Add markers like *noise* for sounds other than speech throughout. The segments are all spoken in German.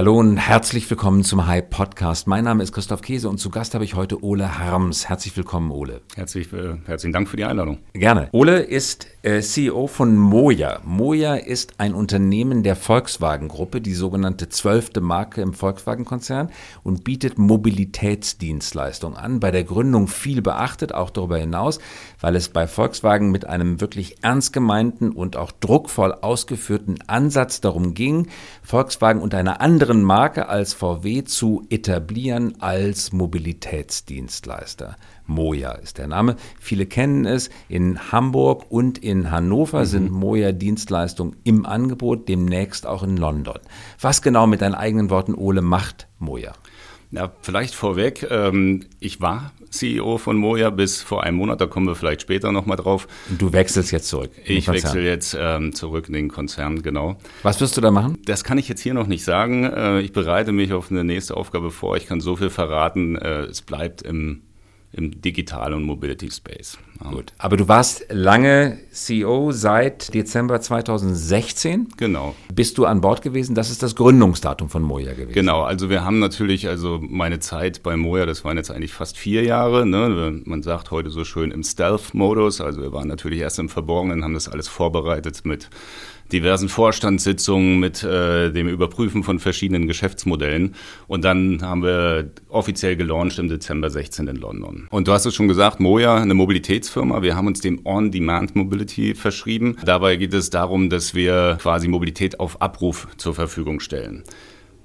Hallo und herzlich willkommen zum Hype Podcast. Mein Name ist Christoph Käse und zu Gast habe ich heute Ole Harms. Herzlich willkommen, Ole. Herzlich, äh, herzlichen Dank für die Einladung. Gerne. Ole ist äh, CEO von Moja. Moja ist ein Unternehmen der Volkswagen-Gruppe, die sogenannte zwölfte Marke im Volkswagen-Konzern und bietet Mobilitätsdienstleistungen an. Bei der Gründung viel beachtet, auch darüber hinaus, weil es bei Volkswagen mit einem wirklich ernst gemeinten und auch druckvoll ausgeführten Ansatz darum ging, Volkswagen unter einer anderen Marke als VW zu etablieren als Mobilitätsdienstleister. Moja ist der Name. Viele kennen es. In Hamburg und in Hannover mhm. sind Moja Dienstleistungen im Angebot, demnächst auch in London. Was genau mit deinen eigenen Worten, Ole, macht Moja? Ja, vielleicht vorweg, ähm, ich war CEO von Moja bis vor einem Monat, da kommen wir vielleicht später nochmal drauf. Und du wechselst jetzt zurück? Ich wechsle jetzt ähm, zurück in den Konzern, genau. Was wirst du da machen? Das kann ich jetzt hier noch nicht sagen. Äh, ich bereite mich auf eine nächste Aufgabe vor. Ich kann so viel verraten, äh, es bleibt im im Digital- und Mobility Space. Ja. Gut. Aber du warst lange CEO seit Dezember 2016. Genau. Bist du an Bord gewesen? Das ist das Gründungsdatum von Moja gewesen. Genau. Also wir haben natürlich, also meine Zeit bei Moja, das waren jetzt eigentlich fast vier Jahre. Ne? Man sagt heute so schön im Stealth-Modus. Also wir waren natürlich erst im Verborgenen, haben das alles vorbereitet mit diversen Vorstandssitzungen, mit äh, dem Überprüfen von verschiedenen Geschäftsmodellen. Und dann haben wir offiziell gelauncht im Dezember 16 in London. Und du hast es schon gesagt, Moja, eine Mobilitätsfirma. Wir haben uns dem On-Demand Mobility verschrieben. Dabei geht es darum, dass wir quasi Mobilität auf Abruf zur Verfügung stellen.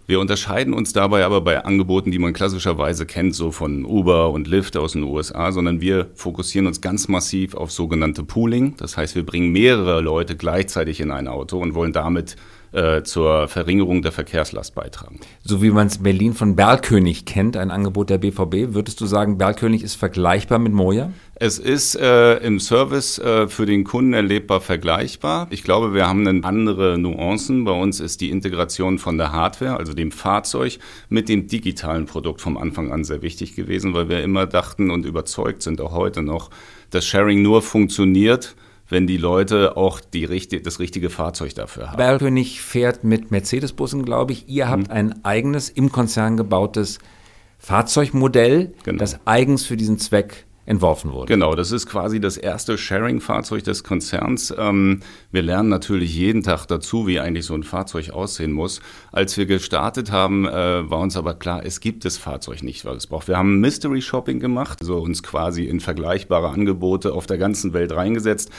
Wir unterscheiden uns dabei aber bei Angeboten, die man klassischerweise kennt, so von Uber und Lyft aus den USA, sondern wir fokussieren uns ganz massiv auf sogenannte Pooling. Das heißt, wir bringen mehrere Leute gleichzeitig in ein Auto und wollen damit äh, zur Verringerung der Verkehrslast beitragen. So wie man es Berlin von Berlkönig kennt, ein Angebot der BVB, würdest du sagen, Berlkönig ist vergleichbar mit Moja? Es ist äh, im Service äh, für den Kunden erlebbar vergleichbar. Ich glaube, wir haben eine andere Nuancen. Bei uns ist die Integration von der Hardware, also dem Fahrzeug, mit dem digitalen Produkt vom Anfang an sehr wichtig gewesen, weil wir immer dachten und überzeugt sind, auch heute noch, dass Sharing nur funktioniert, wenn die Leute auch die richtig, das richtige Fahrzeug dafür haben. Bergkönig fährt mit Mercedes-Bussen, glaube ich. Ihr habt hm. ein eigenes im Konzern gebautes Fahrzeugmodell, genau. das eigens für diesen Zweck entworfen wurde. Genau, das ist quasi das erste Sharing-Fahrzeug des Konzerns. Ähm, wir lernen natürlich jeden Tag dazu, wie eigentlich so ein Fahrzeug aussehen muss. Als wir gestartet haben, äh, war uns aber klar, es gibt das Fahrzeug nicht, was es braucht. Wir haben Mystery Shopping gemacht, also uns quasi in vergleichbare Angebote auf der ganzen Welt reingesetzt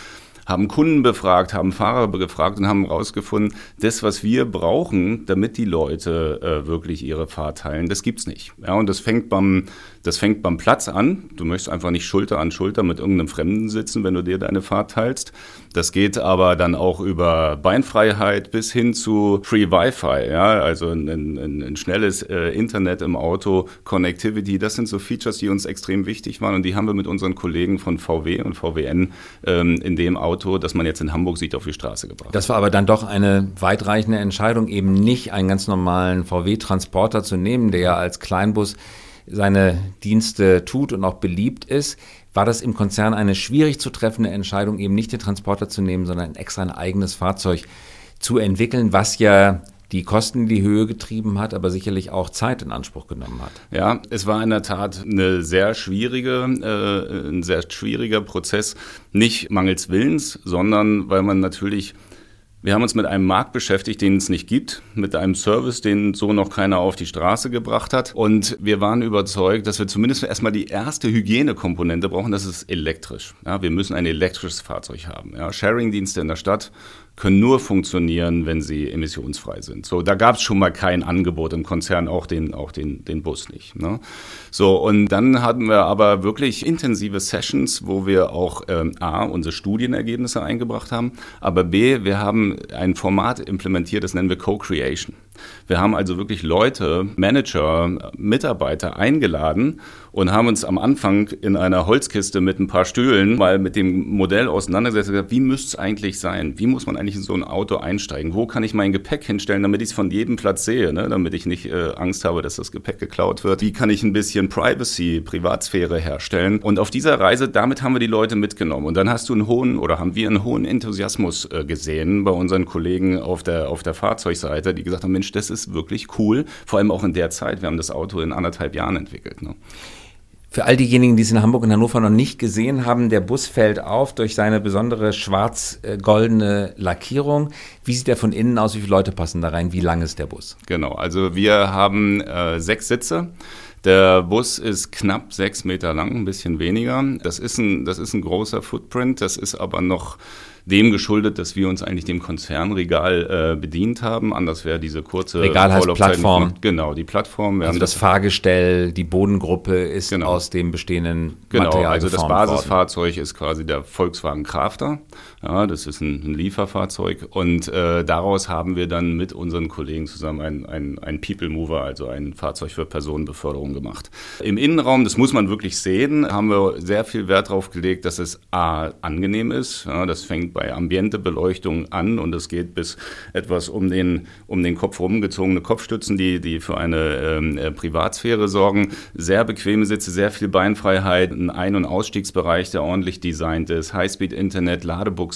haben Kunden befragt, haben Fahrer gefragt und haben herausgefunden, das, was wir brauchen, damit die Leute äh, wirklich ihre Fahrt teilen, das gibt's nicht. Ja, und das fängt beim das fängt beim Platz an. Du möchtest einfach nicht Schulter an Schulter mit irgendeinem Fremden sitzen, wenn du dir deine Fahrt teilst. Das geht aber dann auch über Beinfreiheit bis hin zu Free Wi-Fi, ja, also ein, ein, ein schnelles äh, Internet im Auto, Connectivity. Das sind so Features, die uns extrem wichtig waren und die haben wir mit unseren Kollegen von VW und VWN ähm, in dem Auto, das man jetzt in Hamburg sieht, auf die Straße gebracht. Das war aber dann doch eine weitreichende Entscheidung, eben nicht einen ganz normalen VW-Transporter zu nehmen, der ja als Kleinbus seine Dienste tut und auch beliebt ist, war das im Konzern eine schwierig zu treffende Entscheidung, eben nicht den Transporter zu nehmen, sondern extra ein eigenes Fahrzeug zu entwickeln, was ja die Kosten in die Höhe getrieben hat, aber sicherlich auch Zeit in Anspruch genommen hat. Ja, es war in der Tat eine sehr schwierige, äh, ein sehr schwieriger Prozess, nicht mangels Willens, sondern weil man natürlich wir haben uns mit einem Markt beschäftigt, den es nicht gibt, mit einem Service, den so noch keiner auf die Straße gebracht hat. Und wir waren überzeugt, dass wir zumindest erstmal die erste Hygienekomponente brauchen, das ist elektrisch. Ja, wir müssen ein elektrisches Fahrzeug haben. Ja, Sharing-Dienste in der Stadt können nur funktionieren, wenn sie emissionsfrei sind. So, da gab es schon mal kein Angebot im Konzern, auch den, auch den, den Bus nicht. Ne? So, und dann hatten wir aber wirklich intensive Sessions, wo wir auch ähm, A, unsere Studienergebnisse eingebracht haben, aber B, wir haben ein Format implementiert, das nennen wir Co-Creation. Wir haben also wirklich Leute, Manager, Mitarbeiter eingeladen und haben uns am Anfang in einer Holzkiste mit ein paar Stühlen mal mit dem Modell auseinandergesetzt und gesagt, wie müsste es eigentlich sein? Wie muss man eigentlich in so ein Auto einsteigen? Wo kann ich mein Gepäck hinstellen, damit ich es von jedem Platz sehe, ne? damit ich nicht äh, Angst habe, dass das Gepäck geklaut wird? Wie kann ich ein bisschen Privacy, Privatsphäre herstellen? Und auf dieser Reise, damit haben wir die Leute mitgenommen. Und dann hast du einen hohen oder haben wir einen hohen Enthusiasmus äh, gesehen bei unseren Kollegen auf der, auf der Fahrzeugseite, die gesagt haben, Mensch, Mensch, das ist wirklich cool. Vor allem auch in der Zeit. Wir haben das Auto in anderthalb Jahren entwickelt. Ne? Für all diejenigen, die es in Hamburg und Hannover noch nicht gesehen haben, der Bus fällt auf durch seine besondere schwarz-goldene Lackierung. Wie sieht er von innen aus? Wie viele Leute passen da rein? Wie lang ist der Bus? Genau, also wir haben äh, sechs Sitze. Der Bus ist knapp sechs Meter lang, ein bisschen weniger. Das ist ein, das ist ein großer Footprint, das ist aber noch dem geschuldet, dass wir uns eigentlich dem Konzernregal äh, bedient haben. Anders wäre diese kurze Regal heißt Plattform. Genau, die Plattform. Wir also das, das Fahrgestell, die Bodengruppe ist genau. aus dem bestehenden genau, Material also das Basisfahrzeug worden. ist quasi der Volkswagen Crafter. Ja, das ist ein, ein Lieferfahrzeug und äh, daraus haben wir dann mit unseren Kollegen zusammen ein, ein, People Mover, also ein Fahrzeug für Personenbeförderung gemacht. Im Innenraum, das muss man wirklich sehen, haben wir sehr viel Wert darauf gelegt, dass es A, angenehm ist. Ja, das fängt bei Ambientebeleuchtung an und es geht bis etwas um den, um den Kopf rumgezogene Kopfstützen, die, die für eine ähm, äh, Privatsphäre sorgen. Sehr bequeme Sitze, sehr viel Beinfreiheit, ein Ein- und Ausstiegsbereich, der ordentlich designt ist, Highspeed-Internet,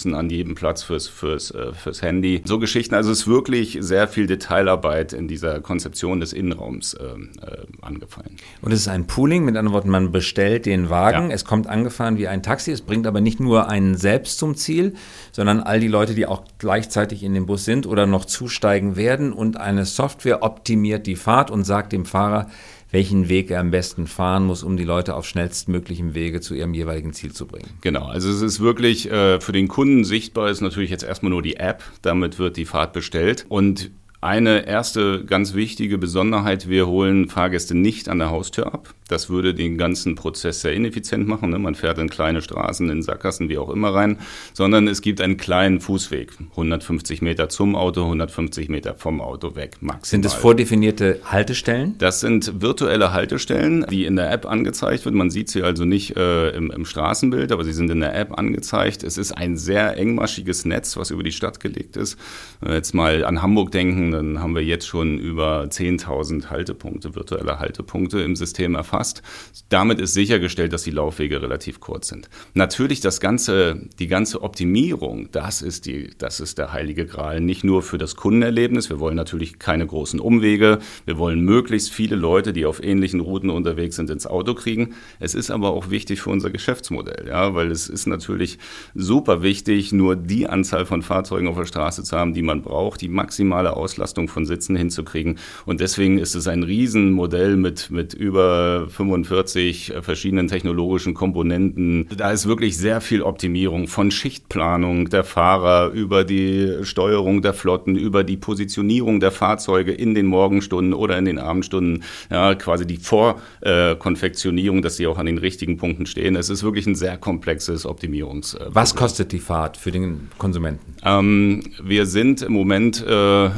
Ladebuchsen an jedem Platz fürs, fürs, äh, fürs Handy. So Geschichten, also es ist wirklich sehr viel Detailarbeit in dieser Konzeption des Innenraums äh, äh, angefallen. Und es ist ein Pooling, mit anderen Worten, man bestellt den Wagen, ja. es kommt angefahren wie ein Taxi, es bringt aber nicht nur einen selbst zum Ziel, sondern all die Leute, die auch gleichzeitig in dem Bus sind oder noch zusteigen werden und eine Software optimiert die Fahrt und sagt dem Fahrer, welchen Weg er am besten fahren muss, um die Leute auf schnellstmöglichem Wege zu ihrem jeweiligen Ziel zu bringen. Genau, also es ist wirklich äh, für den Kunden sichtbar, ist natürlich jetzt erstmal nur die App, damit wird die Fahrt bestellt und eine erste ganz wichtige Besonderheit, wir holen Fahrgäste nicht an der Haustür ab. Das würde den ganzen Prozess sehr ineffizient machen. Ne? Man fährt in kleine Straßen, in Sackgassen, wie auch immer rein, sondern es gibt einen kleinen Fußweg. 150 Meter zum Auto, 150 Meter vom Auto weg, maximal. Sind es vordefinierte Haltestellen? Das sind virtuelle Haltestellen, die in der App angezeigt wird. Man sieht sie also nicht äh, im, im Straßenbild, aber sie sind in der App angezeigt. Es ist ein sehr engmaschiges Netz, was über die Stadt gelegt ist. Wenn wir jetzt mal an Hamburg denken, dann haben wir jetzt schon über 10.000 Haltepunkte, virtuelle Haltepunkte im System erfasst. Damit ist sichergestellt, dass die Laufwege relativ kurz sind. Natürlich das ganze, die ganze Optimierung, das ist die, das ist der heilige Gral. Nicht nur für das Kundenerlebnis. Wir wollen natürlich keine großen Umwege. Wir wollen möglichst viele Leute, die auf ähnlichen Routen unterwegs sind, ins Auto kriegen. Es ist aber auch wichtig für unser Geschäftsmodell, ja, weil es ist natürlich super wichtig, nur die Anzahl von Fahrzeugen auf der Straße zu haben, die man braucht, die maximale Auslastung von Sitzen hinzukriegen. Und deswegen ist es ein Riesenmodell mit, mit über 45 äh, verschiedenen technologischen Komponenten. Da ist wirklich sehr viel Optimierung von Schichtplanung der Fahrer über die Steuerung der Flotten, über die Positionierung der Fahrzeuge in den Morgenstunden oder in den Abendstunden, ja, quasi die Vorkonfektionierung, dass sie auch an den richtigen Punkten stehen. Es ist wirklich ein sehr komplexes Optimierungs. Was kostet die Fahrt für den Konsumenten? Ähm, wir sind im Moment äh,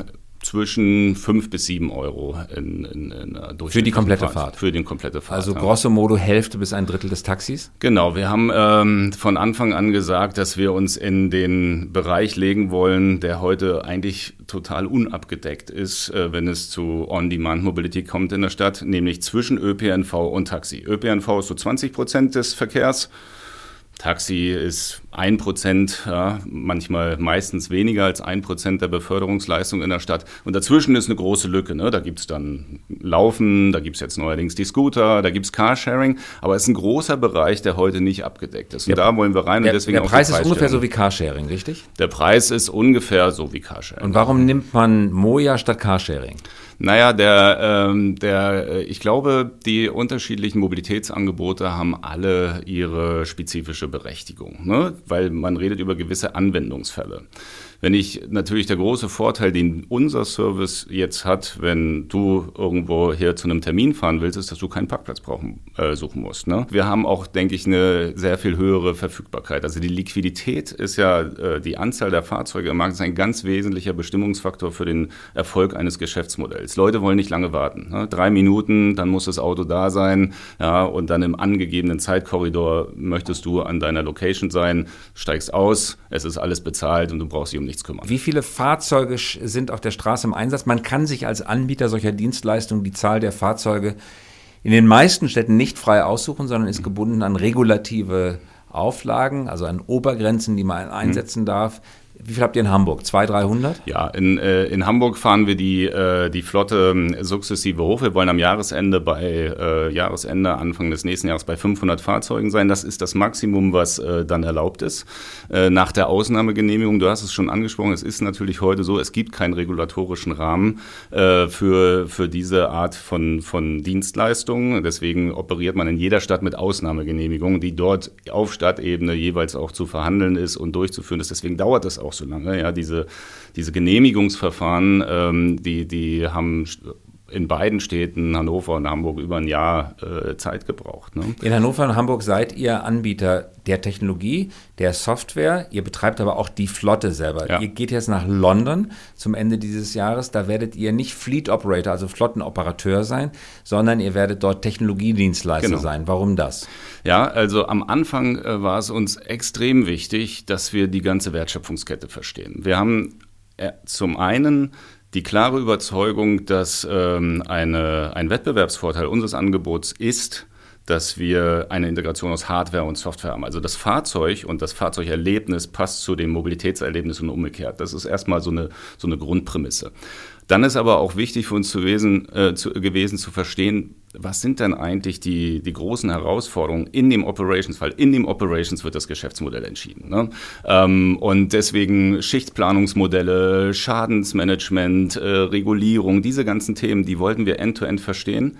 zwischen 5 bis 7 Euro in, in, in Für die komplette Fahrt. Fahrt. Für die komplette Fahrt. Also grosso modo Hälfte bis ein Drittel des Taxis? Genau, wir haben ähm, von Anfang an gesagt, dass wir uns in den Bereich legen wollen, der heute eigentlich total unabgedeckt ist, äh, wenn es zu On-Demand-Mobility kommt in der Stadt, nämlich zwischen ÖPNV und Taxi. ÖPNV ist so 20 Prozent des Verkehrs. Taxi ist ein Prozent, ja, manchmal meistens weniger als ein Prozent der Beförderungsleistung in der Stadt. Und dazwischen ist eine große Lücke. Ne? Da gibt es dann Laufen, da gibt es jetzt neuerdings die Scooter, da gibt es Carsharing, aber es ist ein großer Bereich, der heute nicht abgedeckt ist. Und der, da wollen wir rein. Der, und deswegen der Preis ist ungefähr so wie Carsharing, richtig? Der Preis ist ungefähr so wie Carsharing. Und warum nimmt man Moja statt Carsharing? Naja, der, ähm, der, äh, ich glaube, die unterschiedlichen Mobilitätsangebote haben alle ihre spezifische Berechtigung, ne? weil man redet über gewisse Anwendungsfälle. Wenn ich natürlich der große Vorteil, den unser Service jetzt hat, wenn du irgendwo hier zu einem Termin fahren willst, ist, dass du keinen Parkplatz brauchen, äh, suchen musst. Ne? Wir haben auch, denke ich, eine sehr viel höhere Verfügbarkeit. Also die Liquidität ist ja äh, die Anzahl der Fahrzeuge im Markt ist ein ganz wesentlicher Bestimmungsfaktor für den Erfolg eines Geschäftsmodells. Leute wollen nicht lange warten. Ne? Drei Minuten, dann muss das Auto da sein, ja, und dann im angegebenen Zeitkorridor möchtest du an deiner Location sein, steigst aus, es ist alles bezahlt und du brauchst dich um nichts kümmern. Wie viele Fahrzeuge sind auf der Straße im Einsatz? Man kann sich als Anbieter solcher Dienstleistungen die Zahl der Fahrzeuge in den meisten Städten nicht frei aussuchen, sondern ist gebunden an regulative Auflagen, also an Obergrenzen, die man einsetzen darf. Wie viel habt ihr in Hamburg? 200, 300? Ja, in, äh, in Hamburg fahren wir die, äh, die Flotte ähm, sukzessive hoch. Wir wollen am Jahresende bei äh, Jahresende, Anfang des nächsten Jahres bei 500 Fahrzeugen sein. Das ist das Maximum, was äh, dann erlaubt ist. Äh, nach der Ausnahmegenehmigung, du hast es schon angesprochen, es ist natürlich heute so, es gibt keinen regulatorischen Rahmen äh, für, für diese Art von, von Dienstleistungen. Deswegen operiert man in jeder Stadt mit Ausnahmegenehmigungen, die dort auf Stadtebene jeweils auch zu verhandeln ist und durchzuführen ist. Deswegen dauert es auch so lange. Ja, diese, diese Genehmigungsverfahren, ähm, die, die haben in beiden Städten, Hannover und Hamburg, über ein Jahr äh, Zeit gebraucht. Ne? In Hannover und Hamburg seid ihr Anbieter der Technologie, der Software. Ihr betreibt aber auch die Flotte selber. Ja. Ihr geht jetzt nach London zum Ende dieses Jahres. Da werdet ihr nicht Fleet Operator, also Flottenoperateur sein, sondern ihr werdet dort Technologiedienstleister genau. sein. Warum das? Ja, also am Anfang äh, war es uns extrem wichtig, dass wir die ganze Wertschöpfungskette verstehen. Wir haben äh, zum einen die klare Überzeugung, dass ähm, eine, ein Wettbewerbsvorteil unseres Angebots ist, dass wir eine Integration aus Hardware und Software haben. Also das Fahrzeug und das Fahrzeugerlebnis passt zu dem Mobilitätserlebnis und umgekehrt. Das ist erstmal so eine, so eine Grundprämisse. Dann ist aber auch wichtig für uns zu gewesen, äh, zu, gewesen zu verstehen, was sind denn eigentlich die, die großen Herausforderungen in dem Operations, weil in dem Operations wird das Geschäftsmodell entschieden. Ne? Ähm, und deswegen Schichtplanungsmodelle, Schadensmanagement, äh, Regulierung, diese ganzen Themen, die wollten wir end-to-end -end verstehen,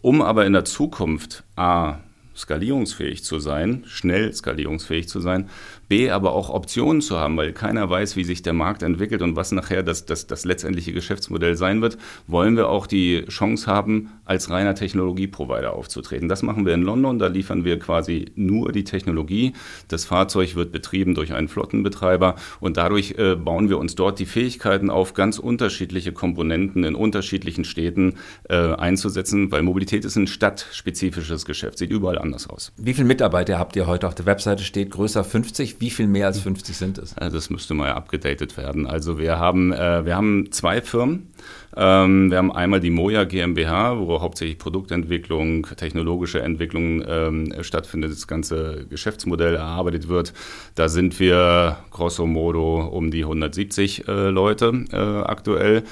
um aber in der Zukunft A, skalierungsfähig zu sein, schnell skalierungsfähig zu sein B, aber auch Optionen zu haben, weil keiner weiß, wie sich der Markt entwickelt und was nachher das, das, das letztendliche Geschäftsmodell sein wird, wollen wir auch die Chance haben, als reiner Technologieprovider aufzutreten. Das machen wir in London, da liefern wir quasi nur die Technologie. Das Fahrzeug wird betrieben durch einen Flottenbetreiber und dadurch äh, bauen wir uns dort die Fähigkeiten auf, ganz unterschiedliche Komponenten in unterschiedlichen Städten äh, einzusetzen, weil Mobilität ist ein stadtspezifisches Geschäft, sieht überall anders aus. Wie viele Mitarbeiter habt ihr heute auf der Webseite steht? Größer 50? Wie viel mehr als 50 sind es? Das müsste mal abgedatet werden. Also wir haben, äh, wir haben zwei Firmen. Ähm, wir haben einmal die Moja GmbH, wo hauptsächlich Produktentwicklung, technologische Entwicklung ähm, stattfindet, das ganze Geschäftsmodell erarbeitet wird. Da sind wir grosso modo um die 170 äh, Leute äh, aktuell.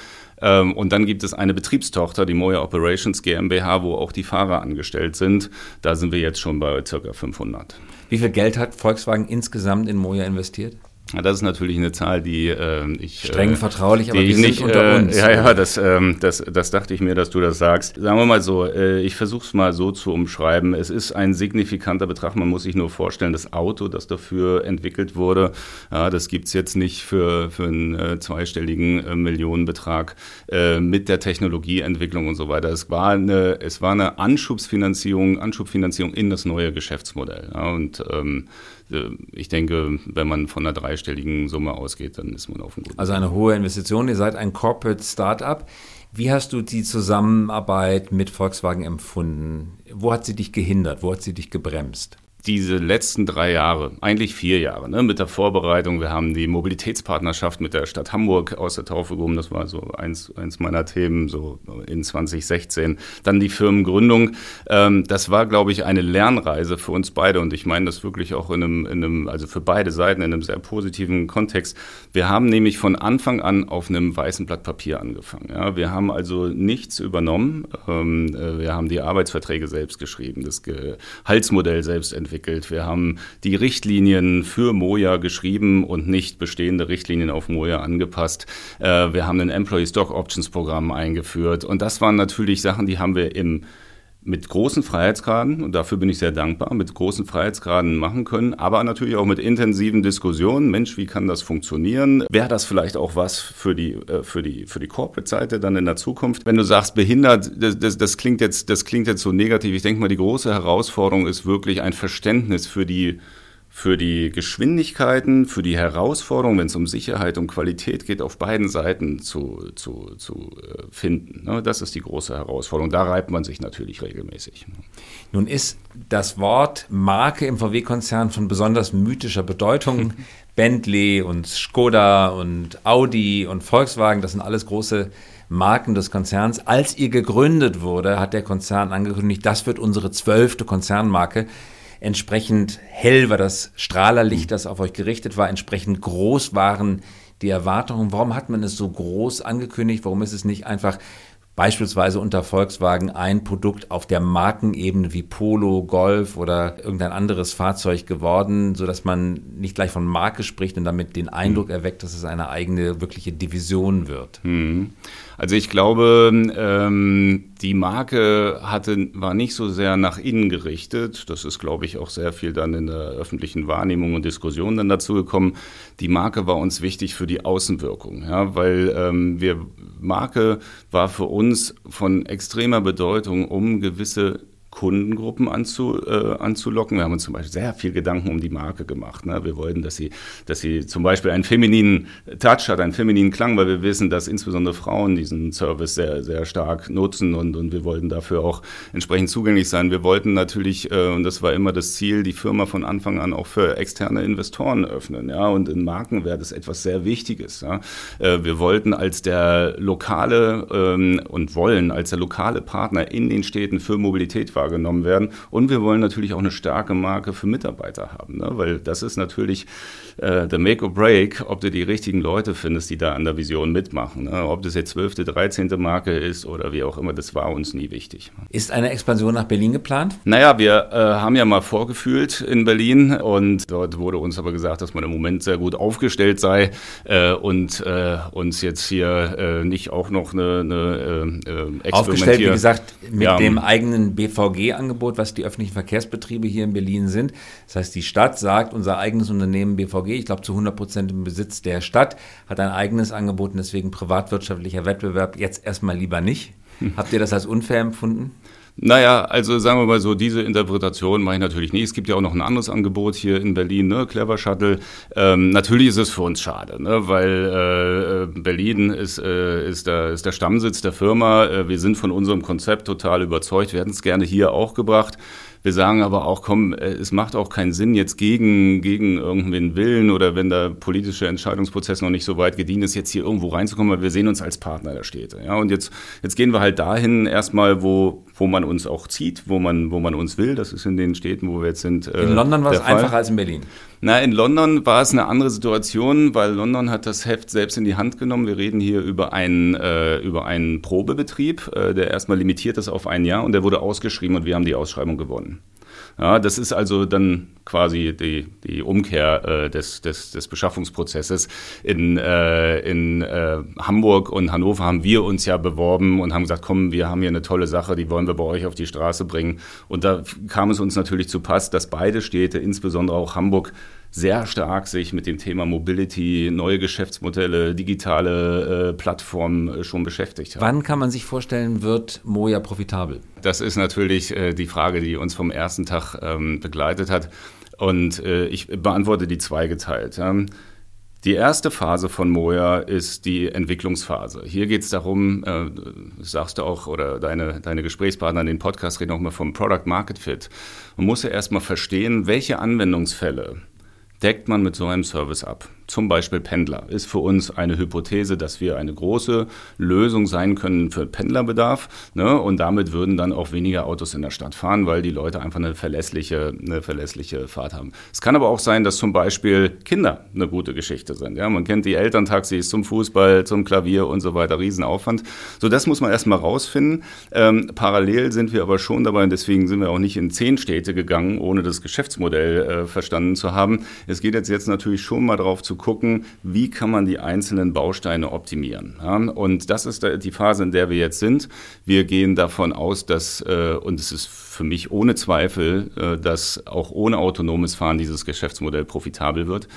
Ähm, und dann gibt es eine Betriebstochter, die Moja Operations GmbH, wo auch die Fahrer angestellt sind. Da sind wir jetzt schon bei ca. 500. Wie viel Geld hat Volkswagen insgesamt in Moja investiert? Ja, das ist natürlich eine Zahl, die äh, ich. Streng äh, vertraulich, aber die nicht unter äh, uns. Ja, ja, das, ähm, das, das dachte ich mir, dass du das sagst. Sagen wir mal so, äh, ich versuche es mal so zu umschreiben. Es ist ein signifikanter Betrag. Man muss sich nur vorstellen, das Auto, das dafür entwickelt wurde, ja, das gibt es jetzt nicht für, für einen äh, zweistelligen äh, Millionenbetrag äh, mit der Technologieentwicklung und so weiter. Es war eine, es war eine Anschubsfinanzierung, Anschubfinanzierung in das neue Geschäftsmodell. Ja, und ähm, äh, ich denke, wenn man von einer dreistelligen Summe ausgeht, dann ist man auf einem guten Also eine hohe Investition. Ihr seid ein Corporate Startup. Wie hast du die Zusammenarbeit mit Volkswagen empfunden? Wo hat sie dich gehindert? Wo hat sie dich gebremst? Diese letzten drei Jahre, eigentlich vier Jahre, ne, mit der Vorbereitung. Wir haben die Mobilitätspartnerschaft mit der Stadt Hamburg aus der Taufe gehoben. Das war so eins, eins meiner Themen, so in 2016. Dann die Firmengründung. Ähm, das war, glaube ich, eine Lernreise für uns beide. Und ich meine das wirklich auch in einem, in einem, also für beide Seiten in einem sehr positiven Kontext. Wir haben nämlich von Anfang an auf einem weißen Blatt Papier angefangen. Ja. Wir haben also nichts übernommen. Ähm, äh, wir haben die Arbeitsverträge selbst geschrieben, das Gehaltsmodell selbst entwickelt entwickelt. Wir haben die Richtlinien für Moja geschrieben und nicht bestehende Richtlinien auf Moja angepasst. Äh, wir haben ein Employee Stock Options Programm eingeführt. Und das waren natürlich Sachen, die haben wir im mit großen Freiheitsgraden, und dafür bin ich sehr dankbar, mit großen Freiheitsgraden machen können, aber natürlich auch mit intensiven Diskussionen. Mensch, wie kann das funktionieren? Wäre das vielleicht auch was für die, äh, für die, für die Corporate-Seite dann in der Zukunft? Wenn du sagst, behindert, das, das, das, klingt jetzt, das klingt jetzt so negativ. Ich denke mal, die große Herausforderung ist wirklich ein Verständnis für die für die Geschwindigkeiten, für die Herausforderungen, wenn es um Sicherheit und Qualität geht, auf beiden Seiten zu, zu, zu äh, finden. Ne? Das ist die große Herausforderung. Da reibt man sich natürlich regelmäßig. Nun ist das Wort Marke im VW-Konzern von besonders mythischer Bedeutung. *laughs* Bentley und Skoda und Audi und Volkswagen, das sind alles große Marken des Konzerns. Als ihr gegründet wurde, hat der Konzern angekündigt, das wird unsere zwölfte Konzernmarke. Entsprechend hell war das Strahlerlicht, das auf euch gerichtet war. Entsprechend groß waren die Erwartungen. Warum hat man es so groß angekündigt? Warum ist es nicht einfach beispielsweise unter Volkswagen ein Produkt auf der Markenebene wie Polo, Golf oder irgendein anderes Fahrzeug geworden, so dass man nicht gleich von Marke spricht und damit den Eindruck hm. erweckt, dass es eine eigene wirkliche Division wird. Hm. Also ich glaube, ähm, die Marke hatte, war nicht so sehr nach innen gerichtet. Das ist, glaube ich, auch sehr viel dann in der öffentlichen Wahrnehmung und Diskussion dann dazu gekommen. Die Marke war uns wichtig für die Außenwirkung, ja, weil ähm, wir Marke war für uns von extremer Bedeutung, um gewisse Kundengruppen anzu, äh, anzulocken. Wir haben uns zum Beispiel sehr viel Gedanken um die Marke gemacht. Ne? Wir wollten, dass sie, dass sie zum Beispiel einen femininen Touch hat, einen femininen Klang, weil wir wissen, dass insbesondere Frauen diesen Service sehr, sehr stark nutzen und, und wir wollten dafür auch entsprechend zugänglich sein. Wir wollten natürlich, äh, und das war immer das Ziel, die Firma von Anfang an auch für externe Investoren öffnen. Ja? Und in Marken wäre das etwas sehr Wichtiges. Ja? Äh, wir wollten als der lokale ähm, und wollen als der lokale Partner in den Städten für Mobilität wahrgenommen werden. Und wir wollen natürlich auch eine starke Marke für Mitarbeiter haben, ne? weil das ist natürlich äh, der Make or Break, ob du die richtigen Leute findest, die da an der Vision mitmachen. Ne? Ob das jetzt 12., 13. Marke ist oder wie auch immer, das war uns nie wichtig. Ist eine Expansion nach Berlin geplant? Naja, wir äh, haben ja mal vorgefühlt in Berlin und dort wurde uns aber gesagt, dass man im Moment sehr gut aufgestellt sei äh, und äh, uns jetzt hier äh, nicht auch noch eine, eine äh, Aufgestellt, wie gesagt, mit ja, dem eigenen BVG-Angebot, was die öffentlichen Verkehrsbetriebe hier in Berlin sind. Das heißt, die Stadt sagt, unser eigenes Unternehmen BVG BVG, ich glaube zu 100 Prozent im Besitz der Stadt, hat ein eigenes Angebot und deswegen privatwirtschaftlicher Wettbewerb jetzt erstmal lieber nicht. Hm. Habt ihr das als unfair empfunden? Naja, also sagen wir mal so, diese Interpretation mache ich natürlich nicht. Es gibt ja auch noch ein anderes Angebot hier in Berlin, ne? Clever Shuttle. Ähm, natürlich ist es für uns schade, ne? weil äh, Berlin ist, äh, ist, der, ist der Stammsitz der Firma. Äh, wir sind von unserem Konzept total überzeugt. Wir hätten es gerne hier auch gebracht. Wir sagen aber auch, komm, äh, es macht auch keinen Sinn, jetzt gegen, gegen irgendwen Willen oder wenn der politische Entscheidungsprozess noch nicht so weit gedient ist, jetzt hier irgendwo reinzukommen, weil wir sehen uns als Partner der Städte. Ja, und jetzt, jetzt gehen wir halt dahin erstmal, wo, wo man uns auch zieht, wo man, wo man uns will. Das ist in den Städten, wo wir jetzt sind. Äh, in London war es einfacher als in Berlin. Na, in London war es eine andere Situation, weil London hat das Heft selbst in die Hand genommen. Wir reden hier über einen, äh, über einen Probebetrieb, äh, der erstmal limitiert ist auf ein Jahr und der wurde ausgeschrieben und wir haben die Ausschreibung gewonnen. Ja, das ist also dann quasi die, die Umkehr äh, des, des, des Beschaffungsprozesses. In, äh, in äh, Hamburg und Hannover haben wir uns ja beworben und haben gesagt, komm, wir haben hier eine tolle Sache, die wollen wir bei euch auf die Straße bringen. Und da kam es uns natürlich zu Pass, dass beide Städte, insbesondere auch Hamburg, sehr stark sich mit dem Thema Mobility, neue Geschäftsmodelle, digitale äh, Plattformen äh, schon beschäftigt haben. Wann kann man sich vorstellen, wird Moja profitabel? Das ist natürlich äh, die Frage, die uns vom ersten Tag ähm, begleitet hat. Und äh, ich beantworte die zweigeteilt. Ähm, die erste Phase von Moja ist die Entwicklungsphase. Hier geht es darum, äh, sagst du auch, oder deine, deine Gesprächspartner in den Podcast reden auch mal vom Product Market Fit. Man muss ja erstmal verstehen, welche Anwendungsfälle deckt man mit so einem Service ab zum Beispiel Pendler, ist für uns eine Hypothese, dass wir eine große Lösung sein können für Pendlerbedarf. Ne? Und damit würden dann auch weniger Autos in der Stadt fahren, weil die Leute einfach eine verlässliche, eine verlässliche Fahrt haben. Es kann aber auch sein, dass zum Beispiel Kinder eine gute Geschichte sind. Ja? Man kennt die Elterntaxis zum Fußball, zum Klavier und so weiter, Riesenaufwand. So, das muss man erstmal rausfinden. Ähm, parallel sind wir aber schon dabei, und deswegen sind wir auch nicht in zehn Städte gegangen, ohne das Geschäftsmodell äh, verstanden zu haben. Es geht jetzt, jetzt natürlich schon mal darauf zu zu gucken, wie kann man die einzelnen Bausteine optimieren. Ja, und das ist die Phase, in der wir jetzt sind. Wir gehen davon aus, dass, äh, und es ist für mich ohne Zweifel, äh, dass auch ohne autonomes Fahren dieses Geschäftsmodell profitabel wird.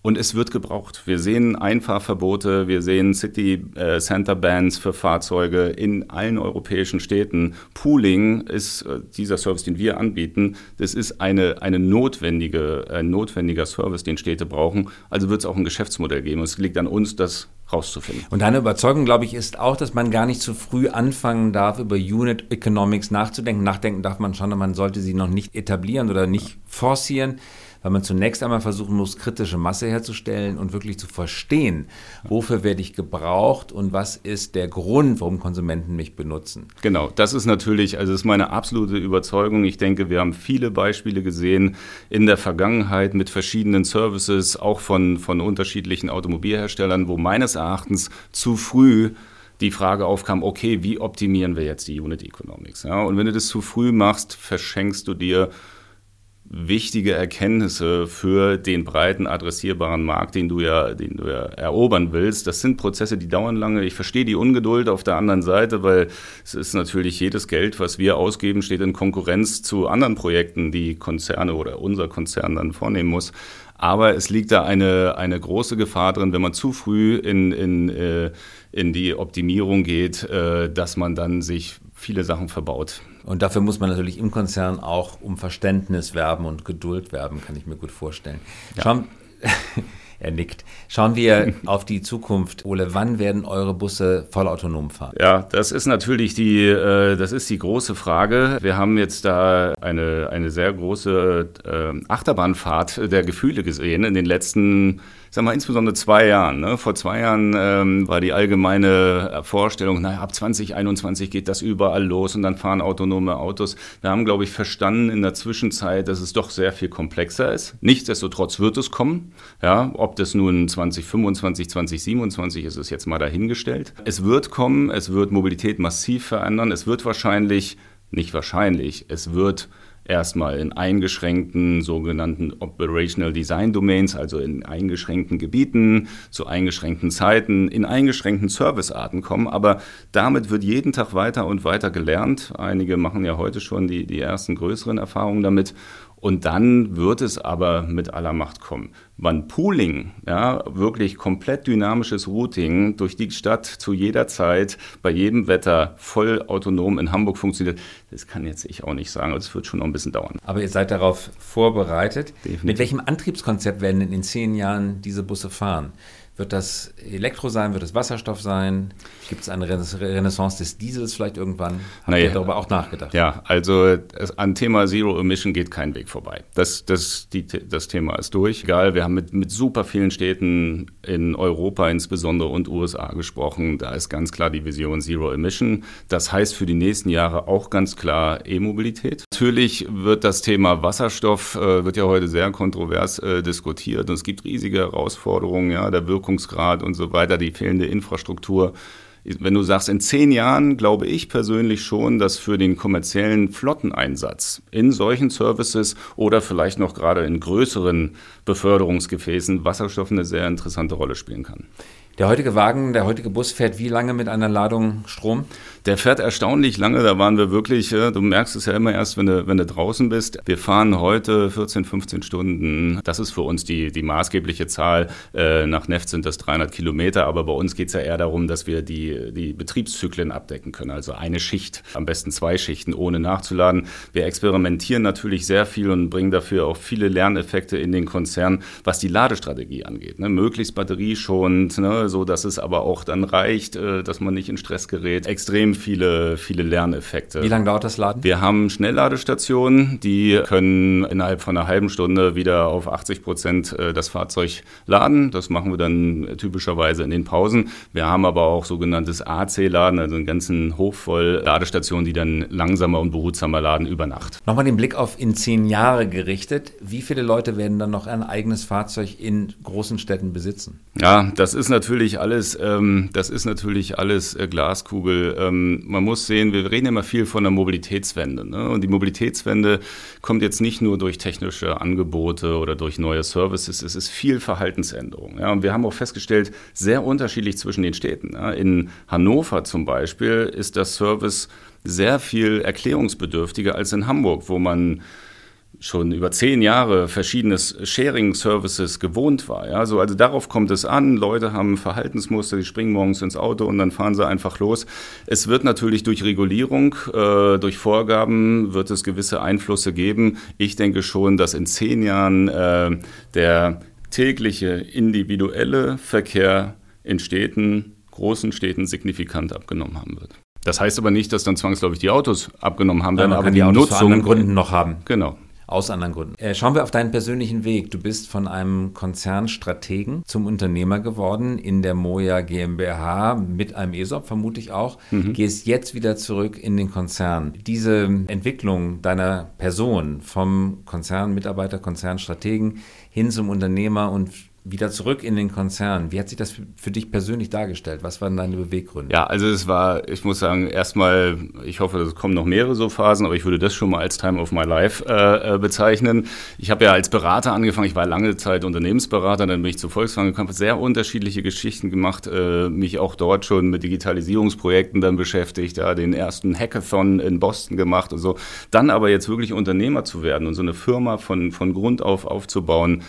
Und es wird gebraucht. Wir sehen Einfahrverbote, wir sehen City äh, Center Bans für Fahrzeuge in allen europäischen Städten. Pooling ist äh, dieser Service, den wir anbieten. Das ist eine, eine notwendige, ein notwendiger Service, den Städte brauchen. Also wird es auch ein Geschäftsmodell geben. Es liegt an uns, das rauszufinden. Und deine Überzeugung, glaube ich, ist auch, dass man gar nicht zu früh anfangen darf, über Unit Economics nachzudenken. Nachdenken darf man schon, aber man sollte sie noch nicht etablieren oder nicht forcieren weil man zunächst einmal versuchen muss, kritische Masse herzustellen und wirklich zu verstehen, wofür werde ich gebraucht und was ist der Grund, warum Konsumenten mich benutzen. Genau, das ist natürlich, also das ist meine absolute Überzeugung. Ich denke, wir haben viele Beispiele gesehen in der Vergangenheit mit verschiedenen Services, auch von, von unterschiedlichen Automobilherstellern, wo meines Erachtens zu früh die Frage aufkam, okay, wie optimieren wir jetzt die Unit Economics? Ja, und wenn du das zu früh machst, verschenkst du dir wichtige Erkenntnisse für den breiten adressierbaren Markt, den du ja, den du ja erobern willst. Das sind Prozesse, die dauern lange. Ich verstehe die Ungeduld auf der anderen Seite, weil es ist natürlich jedes Geld, was wir ausgeben, steht in Konkurrenz zu anderen Projekten, die Konzerne oder unser Konzern dann vornehmen muss. Aber es liegt da eine, eine große Gefahr drin, wenn man zu früh in, in, äh, in die Optimierung geht, äh, dass man dann sich viele Sachen verbaut. Und dafür muss man natürlich im Konzern auch um Verständnis werben und Geduld werben, kann ich mir gut vorstellen. Ja. Schauen, *laughs* er nickt. Schauen wir *laughs* auf die Zukunft. Ole, wann werden eure Busse vollautonom fahren? Ja, das ist natürlich die, äh, das ist die große Frage. Wir haben jetzt da eine, eine sehr große äh, Achterbahnfahrt der Gefühle gesehen in den letzten ich sag mal, insbesondere zwei Jahren. Ne? Vor zwei Jahren ähm, war die allgemeine Vorstellung, naja, ab 2021 geht das überall los und dann fahren autonome Autos. Wir haben, glaube ich, verstanden in der Zwischenzeit, dass es doch sehr viel komplexer ist. Nichtsdestotrotz wird es kommen. Ja, ob das nun 2025, 2027 ist, ist jetzt mal dahingestellt. Es wird kommen, es wird Mobilität massiv verändern. Es wird wahrscheinlich, nicht wahrscheinlich, es wird erstmal in eingeschränkten sogenannten Operational Design Domains, also in eingeschränkten Gebieten, zu eingeschränkten Zeiten, in eingeschränkten Servicearten kommen. Aber damit wird jeden Tag weiter und weiter gelernt. Einige machen ja heute schon die, die ersten größeren Erfahrungen damit. Und dann wird es aber mit aller Macht kommen. Wann Pooling, ja, wirklich komplett dynamisches Routing durch die Stadt zu jeder Zeit, bei jedem Wetter, voll autonom in Hamburg funktioniert, das kann jetzt ich auch nicht sagen. Das wird schon noch ein bisschen dauern. Aber ihr seid darauf vorbereitet. Definitiv. Mit welchem Antriebskonzept werden denn in zehn Jahren diese Busse fahren? Wird das Elektro sein? Wird es Wasserstoff sein? Gibt es eine Renaissance des Diesels vielleicht irgendwann? Habt naja, ihr darüber auch nachgedacht? Ja, also es, an Thema Zero Emission geht kein Weg vorbei. Das, das, die, das Thema ist durch. Egal, wir haben mit, mit super vielen Städten in Europa insbesondere und USA gesprochen. Da ist ganz klar die Vision Zero Emission. Das heißt für die nächsten Jahre auch ganz klar E-Mobilität. Natürlich wird das Thema Wasserstoff, äh, wird ja heute sehr kontrovers äh, diskutiert und es gibt riesige Herausforderungen, ja, der Wirkung Wirkungsgrad und so weiter, die fehlende Infrastruktur. Wenn du sagst, in zehn Jahren glaube ich persönlich schon, dass für den kommerziellen Flotteneinsatz in solchen Services oder vielleicht noch gerade in größeren Beförderungsgefäßen Wasserstoff eine sehr interessante Rolle spielen kann. Der heutige Wagen, der heutige Bus fährt wie lange mit einer Ladung Strom? Der fährt erstaunlich lange. Da waren wir wirklich, du merkst es ja immer erst, wenn du, wenn du draußen bist. Wir fahren heute 14, 15 Stunden. Das ist für uns die, die maßgebliche Zahl. Äh, nach Neft sind das 300 Kilometer. Aber bei uns geht es ja eher darum, dass wir die, die Betriebszyklen abdecken können. Also eine Schicht, am besten zwei Schichten, ohne nachzuladen. Wir experimentieren natürlich sehr viel und bringen dafür auch viele Lerneffekte in den Konzern, was die Ladestrategie angeht. Ne? Möglichst batterieschonend, ne? So dass es aber auch dann reicht, äh, dass man nicht in Stress gerät. Extrem viele, viele Lerneffekte. Wie lange dauert das Laden? Wir haben Schnellladestationen, die können innerhalb von einer halben Stunde wieder auf 80 Prozent äh, das Fahrzeug laden. Das machen wir dann typischerweise in den Pausen. Wir haben aber auch sogenanntes AC-Laden, also einen ganzen Hof voll Ladestationen, die dann langsamer und behutsamer laden über Nacht. Nochmal den Blick auf in zehn Jahre gerichtet. Wie viele Leute werden dann noch ein eigenes Fahrzeug in großen Städten besitzen? Ja, das ist natürlich natürlich alles, ähm, das ist natürlich alles äh, Glaskugel. Ähm, man muss sehen, wir reden immer viel von der Mobilitätswende. Ne? Und die Mobilitätswende kommt jetzt nicht nur durch technische Angebote oder durch neue Services, es ist viel Verhaltensänderung. Ja? Und wir haben auch festgestellt, sehr unterschiedlich zwischen den Städten. Ja? In Hannover zum Beispiel ist das Service sehr viel erklärungsbedürftiger als in Hamburg, wo man schon über zehn Jahre verschiedene Sharing-Services gewohnt war. Ja? So, also darauf kommt es an. Leute haben Verhaltensmuster, die springen morgens ins Auto und dann fahren sie einfach los. Es wird natürlich durch Regulierung, äh, durch Vorgaben wird es gewisse Einflüsse geben. Ich denke schon, dass in zehn Jahren äh, der tägliche individuelle Verkehr in Städten, großen Städten signifikant abgenommen haben wird. Das heißt aber nicht, dass dann zwangsläufig die Autos abgenommen haben werden, aber die, die Nutzung, Gründen noch haben. Genau. Aus anderen Gründen. Äh, schauen wir auf deinen persönlichen Weg. Du bist von einem Konzernstrategen zum Unternehmer geworden in der Moja GmbH mit einem ESOP, vermute ich auch. Mhm. Gehst jetzt wieder zurück in den Konzern. Diese Entwicklung deiner Person vom Konzernmitarbeiter, Konzernstrategen hin zum Unternehmer und wieder zurück in den Konzern. Wie hat sich das für dich persönlich dargestellt? Was waren deine Beweggründe? Ja, also es war, ich muss sagen, erstmal, ich hoffe, es kommen noch mehrere so Phasen, aber ich würde das schon mal als Time of My Life äh, äh bezeichnen. Ich habe ja als Berater angefangen, ich war lange Zeit Unternehmensberater, dann bin ich zu Volkswagen gekommen, habe sehr unterschiedliche Geschichten gemacht, äh, mich auch dort schon mit Digitalisierungsprojekten dann beschäftigt, ja, den ersten Hackathon in Boston gemacht und so. Dann aber jetzt wirklich Unternehmer zu werden und so eine Firma von, von Grund auf aufzubauen,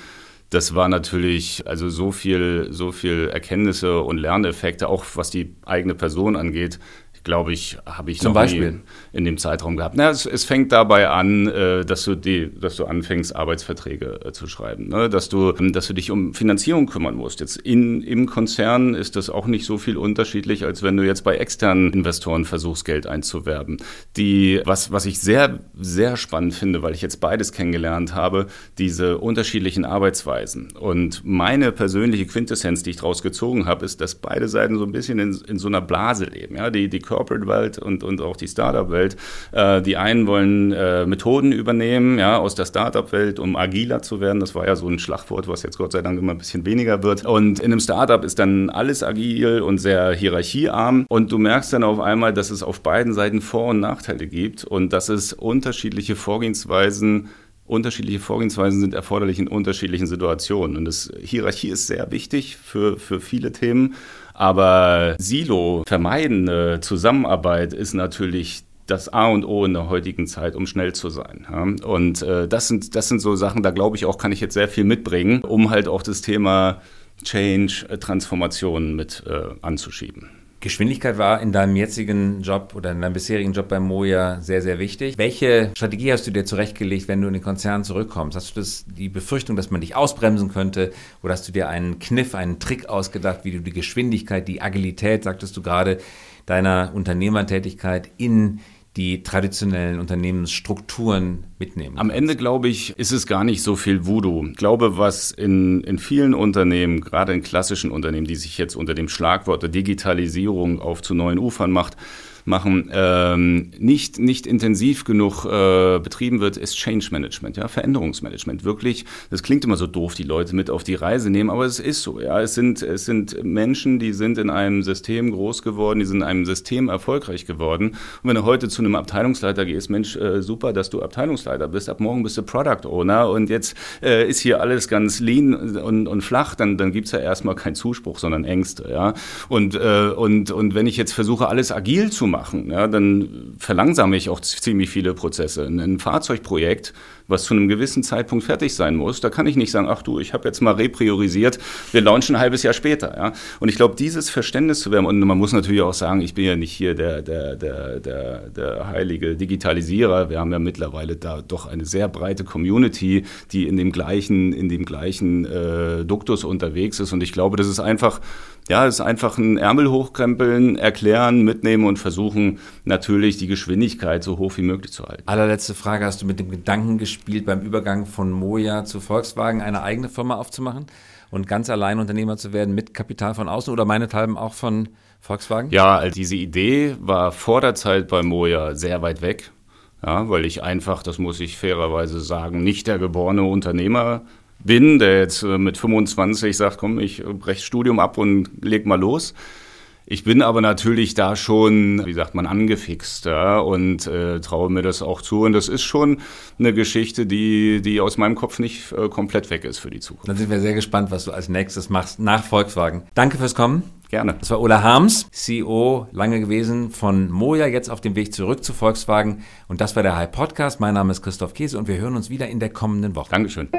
das war natürlich also so viel, so viel Erkenntnisse und Lerneffekte, auch was die eigene Person angeht, glaube ich, habe ich Zum noch Beispiel? in dem Zeitraum gehabt. Na, es, es, fängt dabei an, äh, dass, du die, dass du anfängst, Arbeitsverträge äh, zu schreiben, ne? dass, du, dass du dich um Finanzierung kümmern musst. Jetzt in, im Konzern ist das auch nicht so viel unterschiedlich, als wenn du jetzt bei externen Investoren versuchst, Geld einzuwerben. Die, was, was ich sehr, sehr spannend finde, weil ich jetzt beides kennengelernt habe, diese unterschiedlichen Arbeitsweisen. Und meine persönliche Quintessenz, die ich daraus gezogen habe, ist, dass beide Seiten so ein bisschen in, in so einer Blase leben. Ja? Die, die Corporate-Welt und, und auch die Startup-Welt. Äh, die einen wollen äh, Methoden übernehmen ja, aus der Startup-Welt, um agiler zu werden. Das war ja so ein Schlagwort, was jetzt Gott sei Dank immer ein bisschen weniger wird. Und in einem Startup ist dann alles agil und sehr hierarchiearm. Und du merkst dann auf einmal, dass es auf beiden Seiten Vor- und Nachteile gibt und dass es unterschiedliche Vorgehensweisen unterschiedliche Vorgehensweisen sind erforderlich in unterschiedlichen Situationen. Und das Hierarchie ist sehr wichtig für, für viele Themen. Aber Silo vermeidende Zusammenarbeit ist natürlich das A und O in der heutigen Zeit, um schnell zu sein. Und äh, das, sind, das sind so Sachen, da glaube ich auch, kann ich jetzt sehr viel mitbringen, um halt auch das Thema Change, äh, Transformation mit äh, anzuschieben. Geschwindigkeit war in deinem jetzigen Job oder in deinem bisherigen Job bei Moja sehr, sehr wichtig. Welche Strategie hast du dir zurechtgelegt, wenn du in den Konzern zurückkommst? Hast du das, die Befürchtung, dass man dich ausbremsen könnte? Oder hast du dir einen Kniff, einen Trick ausgedacht, wie du die Geschwindigkeit, die Agilität, sagtest du gerade, deiner Unternehmertätigkeit in die traditionellen Unternehmensstrukturen mitnehmen. Am Ende, glaube ich, ist es gar nicht so viel Voodoo. Ich glaube, was in, in vielen Unternehmen, gerade in klassischen Unternehmen, die sich jetzt unter dem Schlagwort der Digitalisierung auf zu neuen Ufern macht, machen, ähm, nicht, nicht intensiv genug äh, betrieben wird, ist Change Management, ja, Veränderungsmanagement. Wirklich, das klingt immer so doof, die Leute mit auf die Reise nehmen, aber es ist so, ja. Es sind, es sind Menschen, die sind in einem System groß geworden, die sind in einem System erfolgreich geworden. Und wenn du heute zu einem Abteilungsleiter gehst, Mensch, äh, super, dass du Abteilungsleiter bist, ab morgen bist du Product Owner und jetzt äh, ist hier alles ganz lean und, und flach, dann, dann gibt's ja erstmal keinen Zuspruch, sondern Ängste, ja. Und, äh, und, und wenn ich jetzt versuche, alles agil zu machen, ja, dann verlangsame ich auch ziemlich viele Prozesse. Ein Fahrzeugprojekt, was zu einem gewissen Zeitpunkt fertig sein muss, da kann ich nicht sagen, ach du, ich habe jetzt mal repriorisiert, wir launchen ein halbes Jahr später. Ja? Und ich glaube, dieses Verständnis zu werden, und man muss natürlich auch sagen, ich bin ja nicht hier der, der, der, der, der heilige Digitalisierer, wir haben ja mittlerweile da doch eine sehr breite Community, die in dem gleichen, in dem gleichen äh, Duktus unterwegs ist. Und ich glaube, das ist einfach ja, es ist einfach ein Ärmel hochkrempeln, erklären, mitnehmen und versuchen natürlich die Geschwindigkeit so hoch wie möglich zu halten. Allerletzte Frage, hast du mit dem Gedanken gespielt, beim Übergang von Moja zu Volkswagen eine eigene Firma aufzumachen und ganz allein Unternehmer zu werden mit Kapital von außen oder meinethalben auch von Volkswagen? Ja, also diese Idee war vor der Zeit bei Moja sehr weit weg. Ja, weil ich einfach, das muss ich fairerweise sagen, nicht der geborene Unternehmer bin, der jetzt äh, mit 25 sagt, komm, ich breche Studium ab und leg mal los. Ich bin aber natürlich da schon, wie sagt man, angefixt ja, und äh, traue mir das auch zu. Und das ist schon eine Geschichte, die, die aus meinem Kopf nicht äh, komplett weg ist für die Zukunft. Dann sind wir sehr gespannt, was du als nächstes machst nach Volkswagen. Danke fürs Kommen. Gerne. Das war Ola Harms, CEO lange gewesen von Moja, jetzt auf dem Weg zurück zu Volkswagen. Und das war der High Podcast. Mein Name ist Christoph Käse und wir hören uns wieder in der kommenden Woche. Dankeschön.